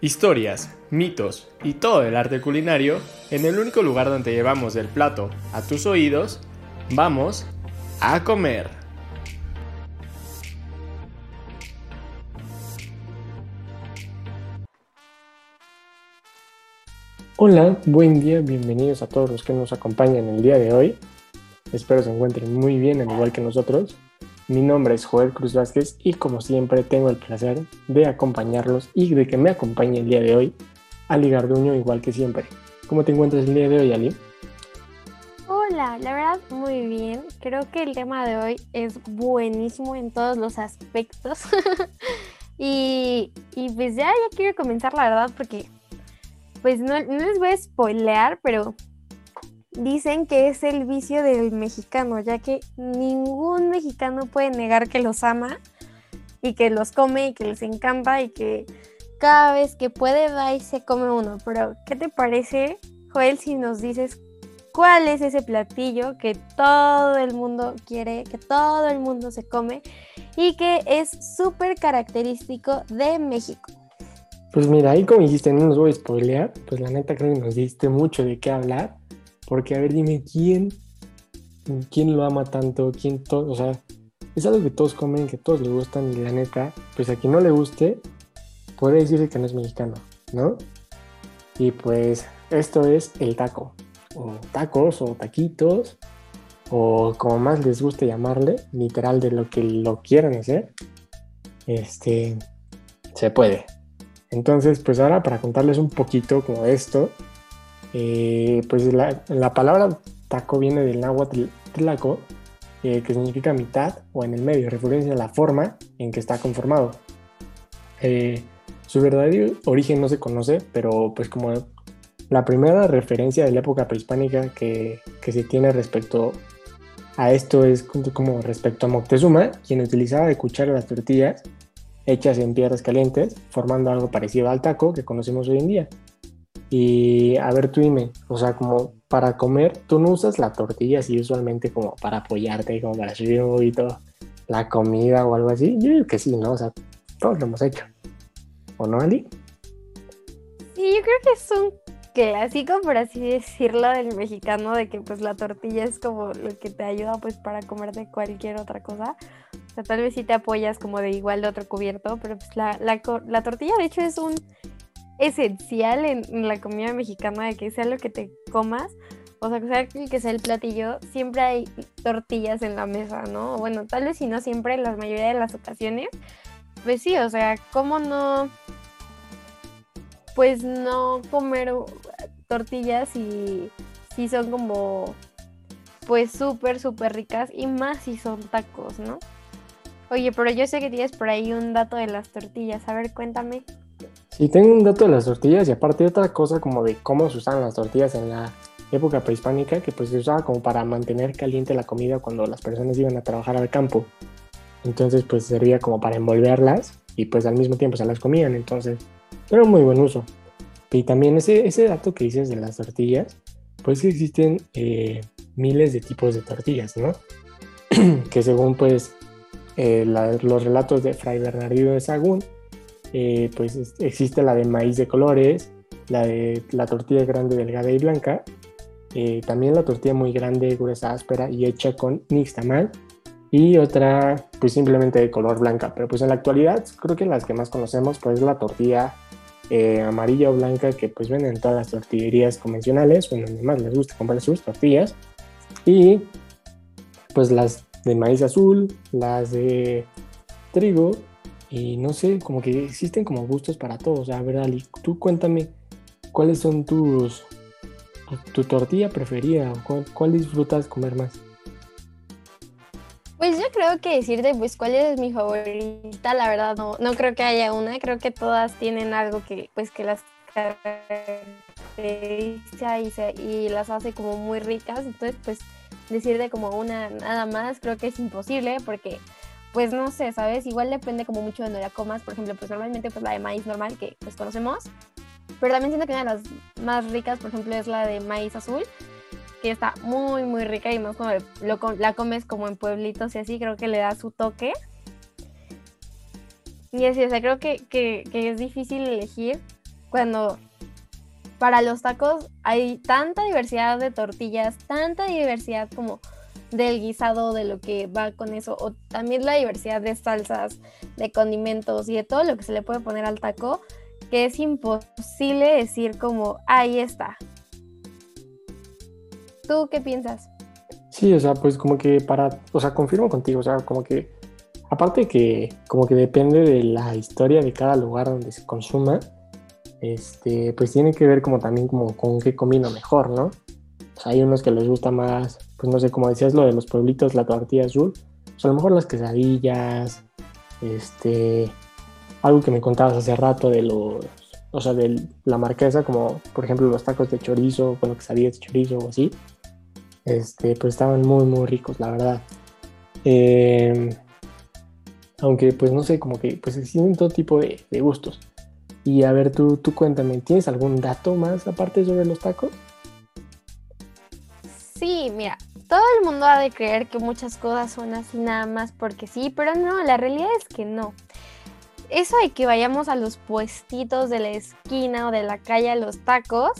Historias, mitos y todo el arte culinario en el único lugar donde llevamos el plato a tus oídos, vamos a comer. Hola, buen día, bienvenidos a todos los que nos acompañan el día de hoy. Espero se encuentren muy bien, al igual que nosotros. Mi nombre es Joel Cruz Vázquez y como siempre tengo el placer de acompañarlos y de que me acompañe el día de hoy Ali Garduño igual que siempre. ¿Cómo te encuentras el día de hoy, Ali? Hola, la verdad muy bien. Creo que el tema de hoy es buenísimo en todos los aspectos. y, pues ya, ya quiero comenzar la verdad porque pues no, no les voy a spoilear, pero dicen que es el vicio del mexicano, ya que ningún mexicano puede negar que los ama y que los come y que les encanta y que cada vez que puede va y se come uno. Pero, ¿qué te parece, Joel, si nos dices cuál es ese platillo que todo el mundo quiere, que todo el mundo se come y que es súper característico de México? Pues mira, ahí como dijiste, no nos voy a spoilear, pues la neta creo que nos diste mucho de qué hablar. Porque, a ver, dime, ¿quién, quién lo ama tanto? ¿Quién todo? O sea, es algo que todos comen, que todos le gustan y la neta, pues a quien no le guste, puede decirse que no es mexicano, ¿no? Y pues esto es el taco, o tacos o taquitos, o como más les guste llamarle, literal de lo que lo quieran hacer, este, se puede. Entonces, pues ahora para contarles un poquito como esto, eh, pues la, palabra taco viene del náhuatl tlaco, eh, que significa mitad o en el medio, referencia a la forma en que está conformado. Eh, su verdadero origen no se conoce, pero pues como la primera referencia de la época prehispánica que, que se tiene respecto a esto es como respecto a Moctezuma, quien utilizaba de cuchara las tortillas hechas en piedras calientes, formando algo parecido al taco que conocemos hoy en día. Y a ver, tú dime, o sea, como para comer, tú no usas la tortilla así usualmente como para apoyarte, como para subir un poquito la comida o algo así. Yo digo que sí, ¿no? O sea, todos lo hemos hecho. ¿O no, Ali? Sí, yo creo que es un clásico, por así decirlo, del mexicano, de que pues la tortilla es como lo que te ayuda pues para comer de cualquier otra cosa. O sea, tal vez sí te apoyas como de igual de otro cubierto, pero pues la, la, la tortilla de hecho es un esencial en, la comida mexicana de que sea lo que te comas, o sea, que sea el que sea el platillo, siempre hay tortillas en la mesa, ¿no? Bueno, tal vez si no siempre, en la mayoría de las ocasiones, pues sí, o sea, ¿cómo no? Pues no comer tortillas y si son como, pues súper, súper ricas y más si son tacos, ¿no? Oye, pero yo sé que tienes por ahí un dato de las tortillas, a ver, cuéntame. Sí, tengo un dato de las tortillas y aparte otra cosa como de cómo se usaban las tortillas en la época prehispánica, que pues se usaba como para mantener caliente la comida cuando las personas iban a trabajar al campo. Entonces pues servía como para envolverlas y pues al mismo tiempo se las comían, entonces era un muy buen uso. Y también ese, ese dato que dices de las tortillas, pues existen eh, miles de tipos de tortillas, ¿no? que según pues eh, los relatos de Fray Bernardino de Sagún, eh, pues existe la de maíz de colores, la de la tortilla grande, delgada y blanca, eh, también la tortilla muy grande, gruesa, áspera y hecha con nixtamal y otra pues simplemente de color blanca, pero pues en la actualidad creo que las que más conocemos pues la tortilla eh, amarilla o blanca que pues venden en todas las tortillerías convencionales, bueno, donde más les gusta comprar sus tortillas. Y pues las de maíz azul, las de trigo y no sé, como que existen como gustos para todos. A ver, Ali, tú cuéntame cuáles son tus tu tortilla preferida o cuál, disfrutas comer más. Pues yo creo que decirte pues cuál es mi favorita, la verdad no, no creo que haya una, creo que todas tienen algo que pues que las caracteriza y, y las hace como muy ricas, entonces pues decirte como una nada más creo que es imposible porque pues no sé, ¿sabes? Igual depende como mucho de donde la comas. Por ejemplo, pues normalmente pues la de maíz normal que pues conocemos. Pero también siento que una de las más ricas, por ejemplo, es la de maíz azul, que está muy, muy rica y más como la comes como en pueblitos y así, creo que le da su toque. Y así, o sea, creo que, que, que es difícil elegir, cuando para los tacos hay tanta diversidad de tortillas, tanta diversidad como del guisado, de lo que va con eso, o también la diversidad de salsas, de condimentos y de todo lo que se le puede poner al taco, que es imposible decir como, ahí está. ¿Tú qué piensas? Sí, o sea, pues como que para, o sea, confirmo contigo, o sea, como que, aparte que como que depende de la historia de cada lugar donde se consuma, este, pues tiene que ver como también como con qué combina mejor, ¿no? O sea, hay unos que les gusta más, pues no sé, como decías lo de los pueblitos, la tortilla azul, pues a lo mejor las quesadillas, este, algo que me contabas hace rato de los, o sea, de la marquesa, como por ejemplo los tacos de chorizo, con quesadillas de chorizo o así, este, pues estaban muy, muy ricos, la verdad. Em, aunque, pues no sé, como que pues existen todo tipo de, de gustos. Y a ver, tú, tú cuéntame, ¿tienes algún dato más aparte sobre los tacos? Sí, mira, todo el mundo ha de creer que muchas cosas son así nada más porque sí, pero no, la realidad es que no. Eso de que vayamos a los puestitos de la esquina o de la calle a los tacos,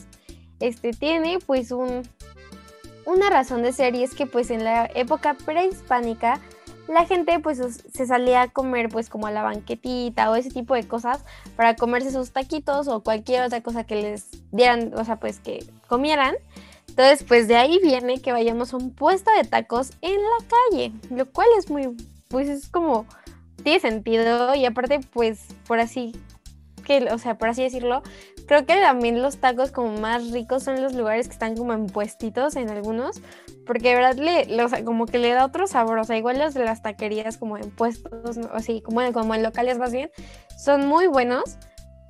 este tiene pues un, una razón de ser y es que pues en la época prehispánica la gente pues se salía a comer pues como a la banquetita o ese tipo de cosas para comerse sus taquitos o cualquier otra cosa que les dieran, o sea pues que comieran. Entonces pues de ahí viene que vayamos a un puesto de tacos en la calle, lo cual es muy, pues es como, tiene sentido y aparte pues por así que, o sea, por así decirlo, creo que también los tacos como más ricos son los lugares que están como en puestitos en algunos, porque de verdad le, como que le da otro sabor, o sea, igual las taquerías como en puestos, así como, como en locales más bien, son muy buenos,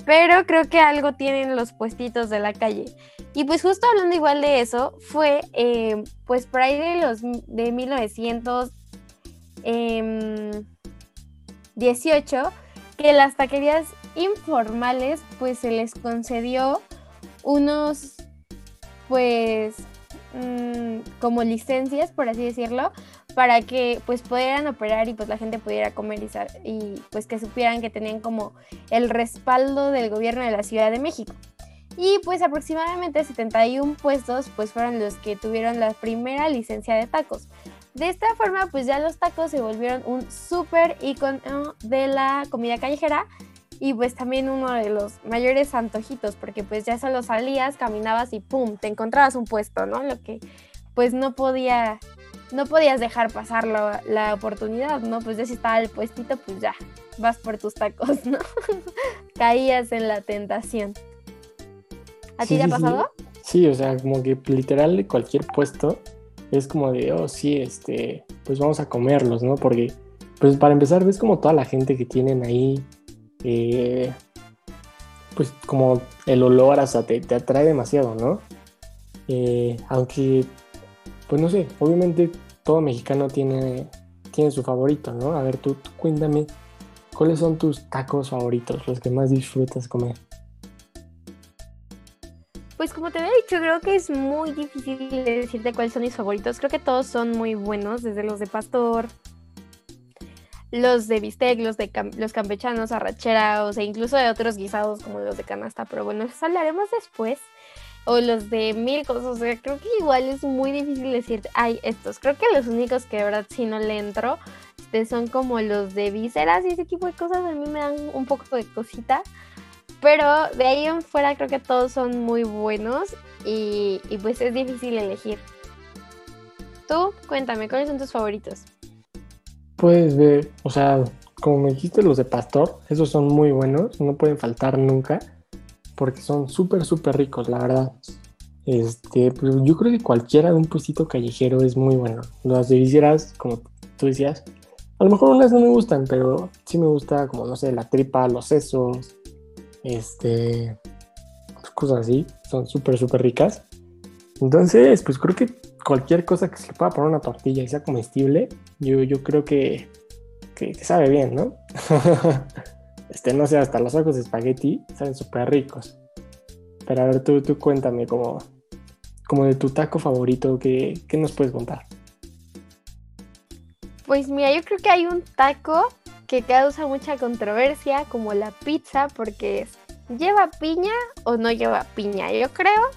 pero creo que algo tienen los puestitos de la calle. Y pues justo hablando igual de eso, fue eh, pues por ahí de los de 1918 em, que las taquerías informales pues se les concedió unos pues mm, como licencias por así decirlo para que pues pudieran operar y pues la gente pudiera comer y, y pues que supieran que tenían como el respaldo del gobierno de la Ciudad de México. Y pues aproximadamente 71 puestos pues fueron los que tuvieron la primera licencia de tacos. De esta forma pues ya los tacos se volvieron un súper icono de la comida callejera y pues también uno de los mayores antojitos, porque pues ya solo salías, caminabas y pum, te encontrabas un puesto, ¿no? Lo que pues no podía, no podías dejar pasar la, oportunidad, ¿no? Pues ya si estaba el puestito, pues ya, vas por tus tacos, ¿no? Caías en la tentación. ¿A ti te ha pasado? Sí. o sea, como que literal de cualquier puesto es como de, oh, sí, este, pues vamos a comerlos, ¿no? Porque, pues para empezar, ves como toda la gente que tienen ahí eh, pues como el olor hasta te, te atrae demasiado, ¿no? Eh, aunque, pues no sé, obviamente todo mexicano tiene, tiene su favorito, ¿no? A ver, tú, cuéntame, ¿cuáles son tus tacos favoritos, los que más disfrutas comer? Pues como te había dicho, creo que es muy difícil decirte cuáles son mis favoritos. Creo que todos son muy buenos, desde los de pastor, los de bistec, los de los campechanos, arrachera, o sea, incluso de otros guisados como los de canasta, pero bueno, eso hablaremos después. O los de mil cosas, o sea, creo que igual es muy difícil decir, ay, estos. Creo que los únicos que de verdad si no le entro este, son como los de vísceras y ese tipo de cosas, a mí me dan un poco de cosita. Pero de ahí en fuera creo que todos son muy buenos y, y pues es difícil elegir. Tú, cuéntame, ¿cuáles son tus favoritos? Pues ver, o sea, como me dijiste los de pastor, esos son muy buenos, no pueden faltar nunca, porque son súper, súper ricos, la verdad. Este, pues yo creo que cualquiera de un puestito callejero es muy bueno. Las de como tú decías, a lo mejor unas no me gustan, pero sí me gusta como, no sé, la tripa, los sesos, este, cosas así, son súper, súper ricas. Entonces, pues creo que cualquier cosa que se le pueda poner una tortilla y sea comestible, yo, yo creo que, que, sabe bien, ¿no? este, no sé, hasta los ojos de espagueti saben súper ricos. Pero a ver, tú, tú cuéntame como, como de tu taco favorito, ¿qué, ¿qué nos puedes contar? Pues mira, yo creo que hay un taco que causa mucha controversia, como la pizza, porque ¿lleva piña o no lleva piña? Yo creo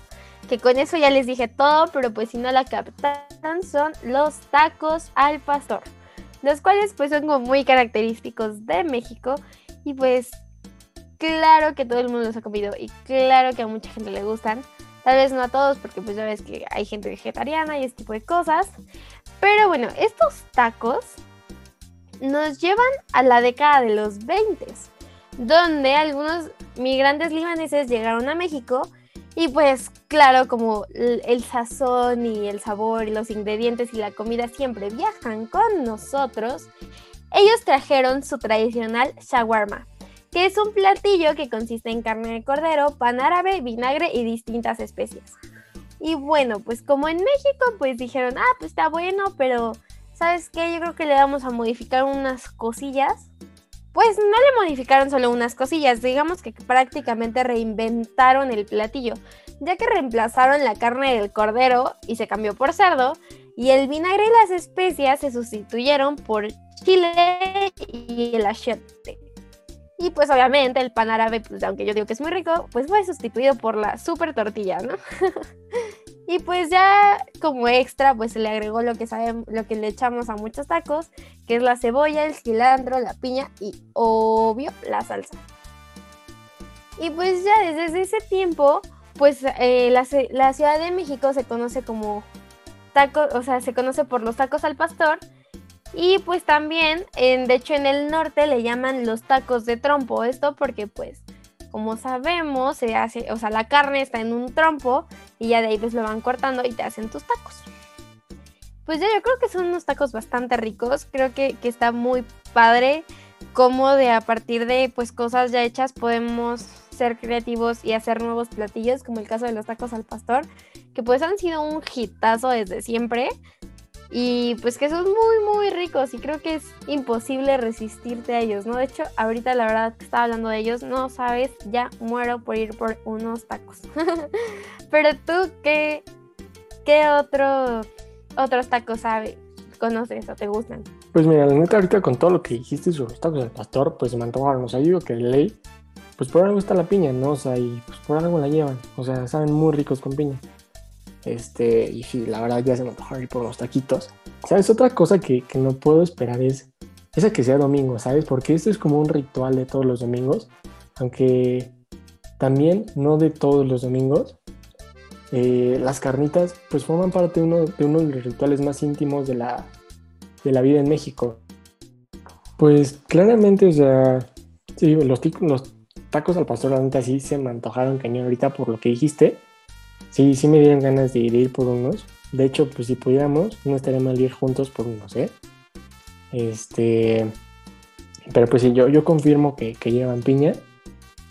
que con eso ya les dije todo, pero pues si no la captan son los tacos al pastor, los cuales pues son como muy característicos de México y pues claro que todo el mundo los ha comido y claro que a mucha gente le gustan. Tal vez no a todos porque pues ya ves que hay gente vegetariana y ese tipo de cosas. Pero bueno, estos tacos nos llevan a la década de los 20, donde algunos migrantes libaneses llegaron a México y pues claro, como el, sazón y el sabor y los ingredientes y la comida siempre viajan con nosotros, ellos trajeron su tradicional shawarma, que es un platillo que consiste en carne de cordero, pan árabe, vinagre y distintas especias. Y bueno, pues como en México, pues dijeron, ah, pues está bueno, pero ¿sabes qué? Yo creo que le vamos a modificar unas cosillas. Pues no le modificaron solo unas cosillas, digamos que prácticamente reinventaron el platillo, ya que reemplazaron la carne del cordero y se cambió por cerdo, y el vinagre y las especias se sustituyeron por chile y el achiote. Y pues obviamente el pan árabe, pues aunque yo digo que es muy rico, pues fue sustituido por la super tortilla, ¿no? y pues ya como extra, pues se le agregó lo que sabemos, lo que le echamos a muchos tacos, que es la cebolla, el cilantro, la piña y obvio la salsa. Y pues ya desde ese tiempo, pues eh, la, la Ciudad de México se conoce como tacos, o sea, se conoce por los tacos al pastor y pues también, en, de hecho en el norte le llaman los tacos de trompo, esto porque pues como sabemos se hace, o sea, la carne está en un trompo y ya de ahí pues lo van cortando y te hacen tus tacos. Pues ya yo creo que son unos tacos bastante ricos, creo que, que está muy padre como de a partir de pues cosas ya hechas podemos ser creativos y hacer nuevos platillos, como el caso de los tacos al pastor, que pues han sido un hitazo desde siempre y pues que son muy muy ricos y creo que es imposible resistirte a ellos, ¿no? De hecho, ahorita la verdad que estaba hablando de ellos, no sabes, ya muero por ir por unos tacos. Pero tú, ¿qué, qué otro, otros tacos sabes, conoces o te gustan? Pues mira, la neta ahorita con todo lo que dijiste sobre los tacos del pastor, pues me antojaron, o sea, digo que ley, pues por algo está la piña, ¿no? O sea, y pues por algo la llevan, o sea, saben muy ricos con piña. Este, y sí, la verdad ya se me antojaron por los taquitos. ¿Sabes? Otra cosa que, no puedo esperar es esa que sea domingo, ¿sabes? Porque esto es como un ritual de todos los domingos, aunque también no de todos los domingos. Eh, las carnitas pues forman parte de uno, de uno de los rituales más íntimos de la, de la vida en México. Pues claramente, o sea, sí, los, los tacos al pastor, la neta sí se me antojaron cañón ahorita por lo que dijiste sí, sí me dieron ganas de ir, por unos. De hecho, pues si pudiéramos, no estaría mal ir juntos por unos, ¿eh? Este. Pero pues sí, yo, yo confirmo que, llevan piña.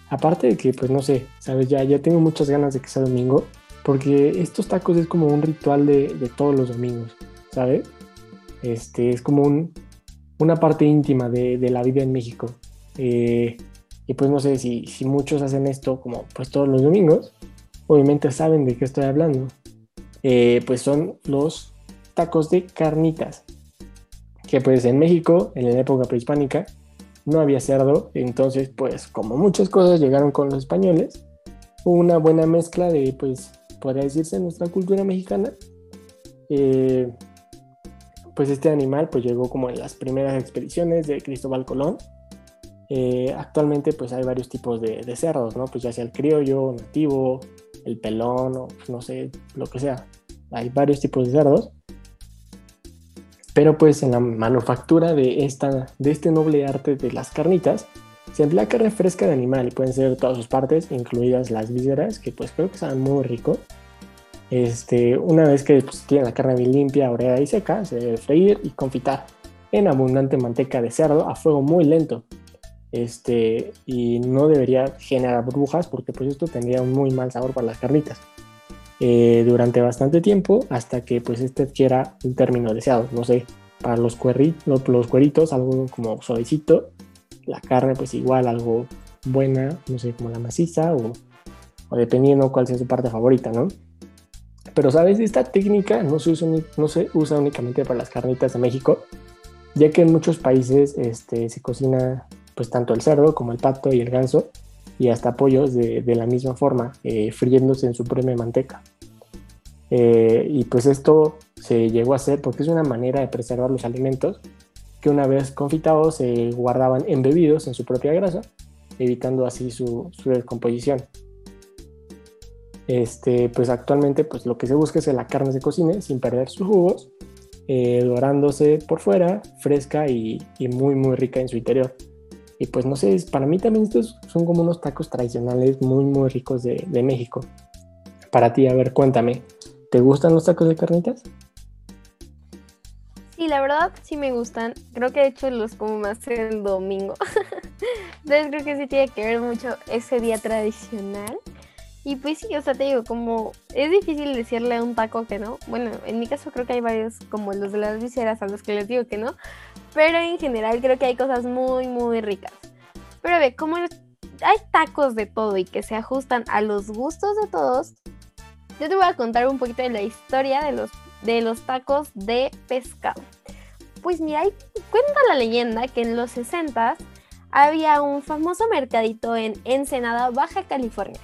Aparte de que, pues no sé, ¿sabes? Ya, ya tengo muchas ganas de que sea domingo. Porque estos tacos es como un ritual de, todos los domingos, ¿sabes? Este, es como un, una parte íntima de, la vida en México. Eh, y pues no sé si, si muchos hacen esto como pues todos los domingos obviamente saben de qué estoy hablando. Eh, pues son los tacos de carnitas. Que pues en México, en la época prehispánica, no había cerdo. Entonces, pues como muchas cosas llegaron con los españoles, una buena mezcla de, pues, podría decirse, nuestra cultura mexicana. Eh, pues este animal pues llegó como en las primeras expediciones de Cristóbal Colón. Eh, actualmente pues hay varios tipos de, de, cerdos, ¿no? Pues ya sea el criollo, nativo, el pelón o no sé, lo que sea. Hay varios tipos de cerdos. Pero pues en la manufactura de, esta, de este noble arte de las carnitas, se emplea carne fresca de animal y pueden ser todas sus partes, incluidas las vísceras, que pues creo que saben muy rico. Este, una vez que pues, tiene la carne bien limpia, oreada y seca, se debe freír y confitar en abundante manteca de cerdo a fuego muy lento este, y no debería generar burbujas porque pues esto tendría un muy mal sabor para las carnitas. Eh, durante bastante tiempo hasta que pues este adquiera un término deseado. No sé, para los, cueritos, los cueritos algo como suavecito, la carne pues igual algo buena, no sé, como la maciza o, o dependiendo cuál sea su parte favorita, ¿no? Pero sabes, esta técnica no se, usa, no se usa únicamente para las carnitas de México, ya que en muchos países este, se cocina pues tanto el cerdo como el pato y el ganso y hasta pollos de, la misma forma, eh, friéndose en su propia manteca. Eh, y pues esto se llegó a hacer porque es una manera de preservar los alimentos que una vez confitados se guardaban embebidos en su propia grasa, evitando así su, descomposición. Este, pues actualmente pues lo que se busca es que la carne se cocine sin perder sus jugos, eh, dorándose por fuera, fresca y, muy muy rica en su interior. Y pues no sé, para mí también estos son como unos tacos tradicionales muy muy ricos de, de México. Para ti, a ver, cuéntame, ¿te gustan los tacos de carnitas? Sí, la verdad sí me gustan. Creo que de hecho los como más el domingo. Entonces creo que sí tiene que ver mucho ese día tradicional. Y pues sí, o sea, te digo, como es difícil decirle a un taco que no. Bueno, en mi caso creo que hay varios como los de las viseras a los que les digo que no. Pero en general creo que hay cosas muy, muy ricas. Pero a ver, como hay tacos de todo y que se ajustan a los gustos de todos, yo te voy a contar un poquito de la historia de los de los tacos de pescado. Pues mira, cuenta la leyenda que en los 60 había un famoso mercadito en Ensenada, Baja California,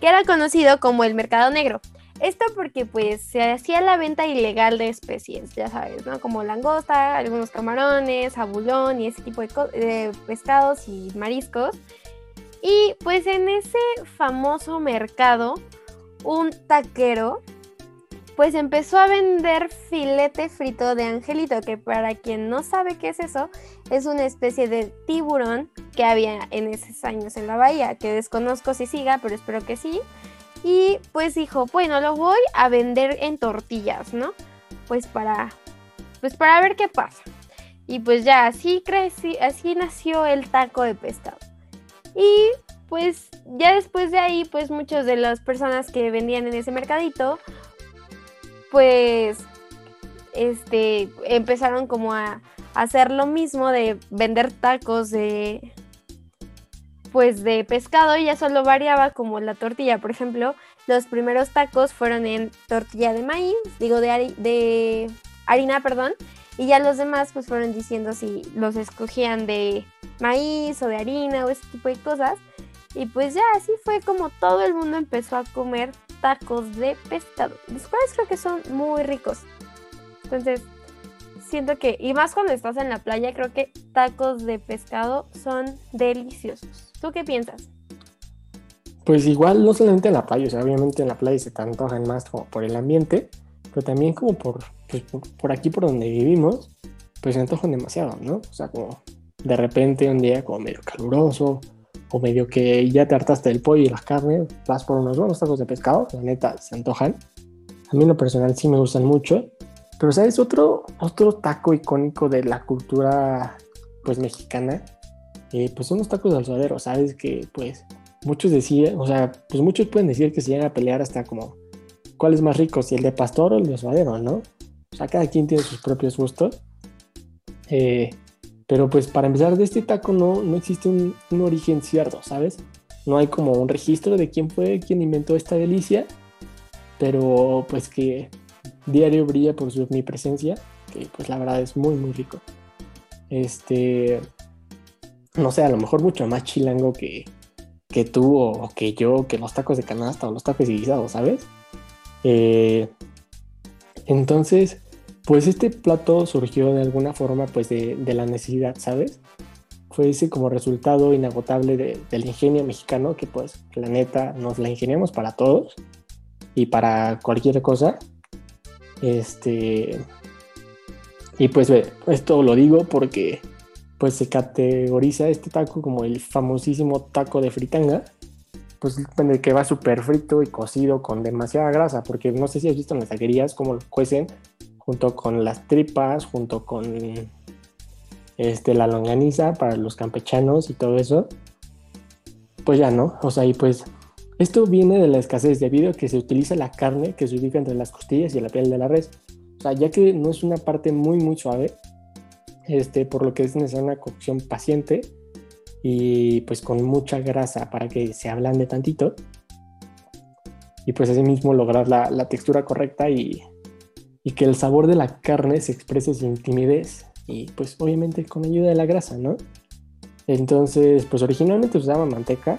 que era conocido como el Mercado Negro. Esto porque pues se hacía la venta ilegal de especies, ya sabes, ¿no? Como langosta, algunos camarones, abulón y ese tipo de, de pescados y mariscos. Y pues en ese famoso mercado, un taquero pues empezó a vender filete frito de angelito, que para quien no sabe qué es eso, es una especie de tiburón que había en esos años en la bahía, que desconozco si siga, pero espero que sí. Y pues dijo, bueno, lo voy a vender en tortillas, ¿no? Pues para, pues para ver qué pasa. Y pues ya así así nació el taco de pescado. Y pues ya después de ahí, pues muchas de las personas que vendían en ese mercadito pues este empezaron como a, hacer lo mismo de vender tacos de pues de pescado y ya solo variaba como la tortilla, por ejemplo, los primeros tacos fueron en tortilla de maíz, digo de, de harina, perdón, y ya los demás pues fueron diciendo si los escogían de maíz o de harina o ese tipo de cosas. Y pues ya así fue como todo el mundo empezó a comer tacos de pescado, los cuales creo que son muy ricos. Entonces, siento que, y más cuando estás en la playa, creo que tacos de pescado son deliciosos. ¿Tú qué piensas? Pues igual, no solamente en la playa, o sea, obviamente en la playa se te antojan más como por el ambiente, pero también como por, pues, por, aquí por donde vivimos, pues se antojan demasiado, ¿no? O sea, como de repente un día como medio caluroso, o medio que ya te hartaste del pollo y las carnes, vas por unos buenos tacos de pescado, la neta, se antojan. A mí en lo personal sí me gustan mucho. Pero, ¿sabes? Otro, otro taco icónico de la cultura, pues, mexicana, eh, pues son los tacos de suadero, ¿sabes? Que, pues, muchos decían, o sea, pues muchos pueden decir que se llegan a pelear hasta como, ¿cuál es más rico? Si el de pastor o el de suadero, ¿no? O sea, cada quien tiene sus propios gustos. Eh, pero pues para empezar, de este taco no, no existe un, origen cierto, ¿sabes? No hay como un registro de quién fue quien inventó esta delicia, pero pues que diario brilla por su omnipresencia, que pues la verdad es muy, muy rico. Este, no sé, a lo mejor mucho más chilango que, que tú o, que yo, que los tacos de canasta o los tacos guisados, ¿sabes? Eh, entonces, pues este plato surgió de alguna forma pues de, la necesidad, ¿sabes? Fue ese como resultado inagotable del ingenio mexicano que pues la neta nos la ingeniamos para todos y para cualquier cosa. Este... Y pues esto lo digo porque pues se categoriza este taco como el famosísimo taco de fritanga, pues de que va súper frito y cocido con demasiada grasa, porque no sé si has visto en las taquerías cómo lo cuecen junto con las tripas, junto con este, la longaniza para los campechanos y todo eso, pues ya no, o sea, y pues esto viene de la escasez debido a que se utiliza la carne que se ubica entre las costillas y la piel de la res, o sea, ya que no es una parte muy muy suave, este, por lo que es necesaria una cocción paciente y pues con mucha grasa para que se ablande tantito. Y pues mismo lograr la, la textura correcta y y que el sabor de la carne se exprese sin timidez y pues obviamente con ayuda de la grasa, ¿no? Entonces, pues originalmente usaba manteca,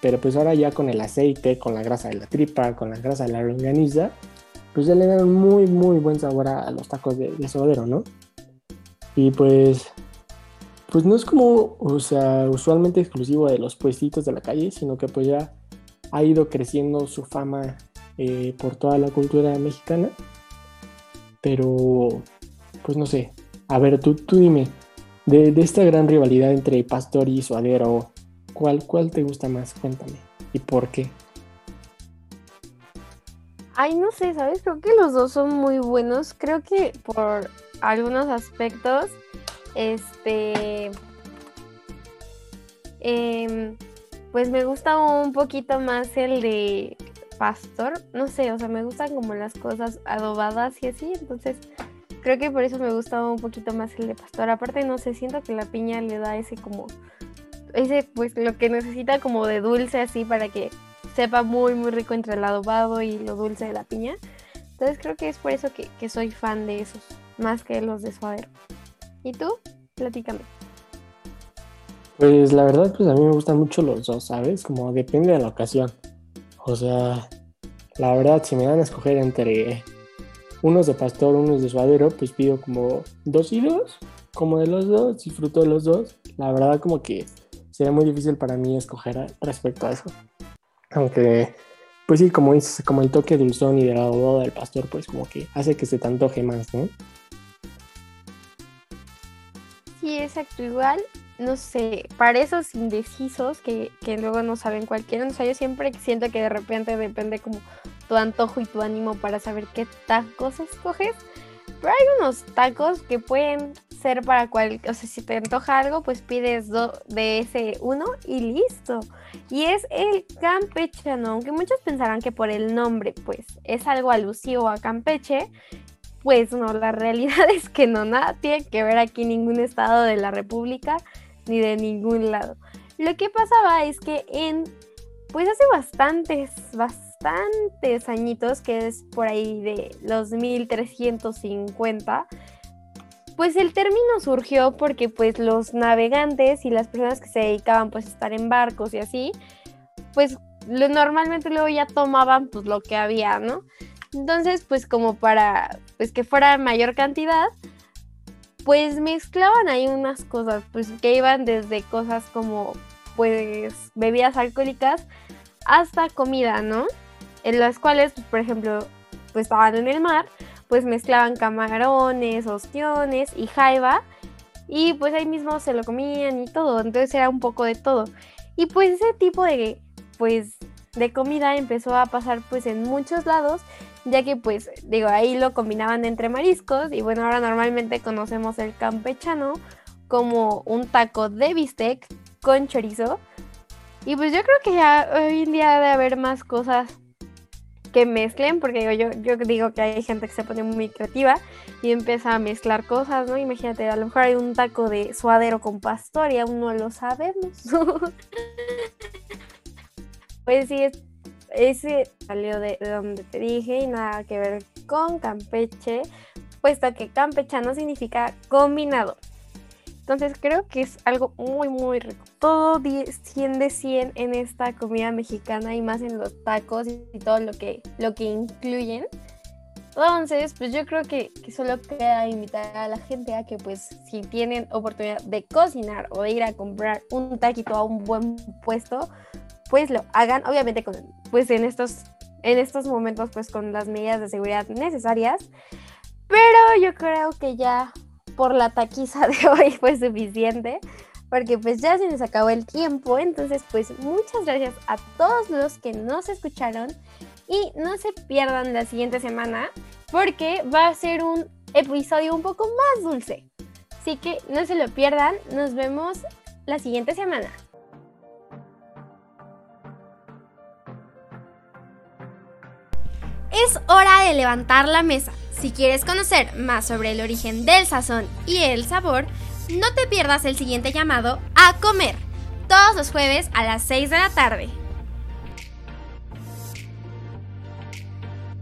pero pues ahora ya con el aceite, con la grasa de la tripa, con la grasa de la longaniza, pues ya le dan muy, muy buen sabor a, los tacos de, de suadero, ¿no? Y pues, pues no es como, o sea, usualmente exclusivo de los puestitos de la calle, sino que pues ya ha ido creciendo su fama eh, por toda la cultura mexicana. Pero, pues no sé. A ver, tú, tú dime, de, esta gran rivalidad entre Pastor y Suadero, ¿cuál, ¿cuál te gusta más? Cuéntame. ¿Y por qué? Ay, no sé, ¿sabes? Creo que los dos son muy buenos. Creo que por algunos aspectos, este... Em, pues me gusta un poquito más el de pastor. No sé, o sea, me gustan como las cosas adobadas y así. Entonces, creo que por eso me gusta un poquito más el de pastor. Aparte, no sé, siento que la piña le da ese como. Ese, pues, lo que necesita como de dulce así para que sepa muy, muy rico entre el adobado y lo dulce de la piña. Entonces, creo que es por eso que, que soy fan de esos, más que los de suadero. ¿Y tú? Platícame. Pues la verdad, pues a mí me gustan mucho los dos, ¿sabes? Como depende de la ocasión. O sea, la verdad, si me dan a escoger entre unos de pastor, unos de suadero, pues pido como dos y dos, como de los dos, disfruto de los dos. La verdad, como que sería muy difícil para mí escoger respecto a eso. Aunque, pues sí, como como el toque dulzón y de la del pastor, pues como que hace que se te antoje más, ¿no? Sí, exacto, igual no sé, para esos indecisos que, luego no saben cuál quieren, o sea, yo siempre siento que de repente depende como tu antojo y tu ánimo para saber qué tacos escoges. Pero hay unos tacos que pueden ser para cual, o sea, si te antoja algo, pues pides de ese uno y listo. Y es el campechano, aunque muchos pensarán que por el nombre, pues es algo alusivo a Campeche. Pues no, la realidad es que no, nada tiene que ver aquí ningún estado de la República ni de ningún lado. Lo que pasaba es que en, pues hace bastantes, bastantes añitos, que es por ahí de los 1350, pues el término surgió porque pues los navegantes y las personas que se dedicaban pues a estar en barcos y así, pues lo, normalmente luego ya tomaban pues lo que había, ¿no? Entonces pues como para pues que fuera mayor cantidad, pues mezclaban ahí unas cosas, pues que iban desde cosas como pues bebidas alcohólicas hasta comida, ¿no? En las cuales, pues, por ejemplo, pues estaban en el mar, pues mezclaban camarones, ostiones y jaiba y pues ahí mismo se lo comían y todo, entonces era un poco de todo. Y pues ese tipo de pues de comida empezó a pasar pues en muchos lados ya que pues digo, ahí lo combinaban entre mariscos y bueno, ahora normalmente conocemos el campechano como un taco de bistec con chorizo. Y pues yo creo que ya hoy en día debe haber más cosas que mezclen, porque yo, yo digo que hay gente que se pone muy creativa y empieza a mezclar cosas, ¿no? Imagínate, a lo mejor hay un taco de suadero con pastor y aún no lo sabemos. pues sí, es ese salió de donde te dije y nada que ver con Campeche, puesto que campechano significa combinado. Entonces creo que es algo muy muy rico. Todo 100 de 100 en esta comida mexicana y más en los tacos y todo lo que, lo que incluyen. Entonces, pues yo creo que, que, solo queda invitar a la gente a que pues si tienen oportunidad de cocinar o de ir a comprar un taquito a un buen puesto, pues lo hagan, obviamente con, pues en estos, en estos momentos pues con las medidas de seguridad necesarias, pero yo creo que ya por la taquiza de hoy fue suficiente, porque pues ya se nos acabó el tiempo, entonces pues muchas gracias a todos los que nos escucharon y no se pierdan la siguiente semana, porque va a ser un episodio un poco más dulce. Así que no se lo pierdan, nos vemos la siguiente semana. Es hora de levantar la mesa. Si quieres conocer más sobre el origen del sazón y el sabor, no te pierdas el siguiente llamado a comer, todos los jueves a las 6 de la tarde.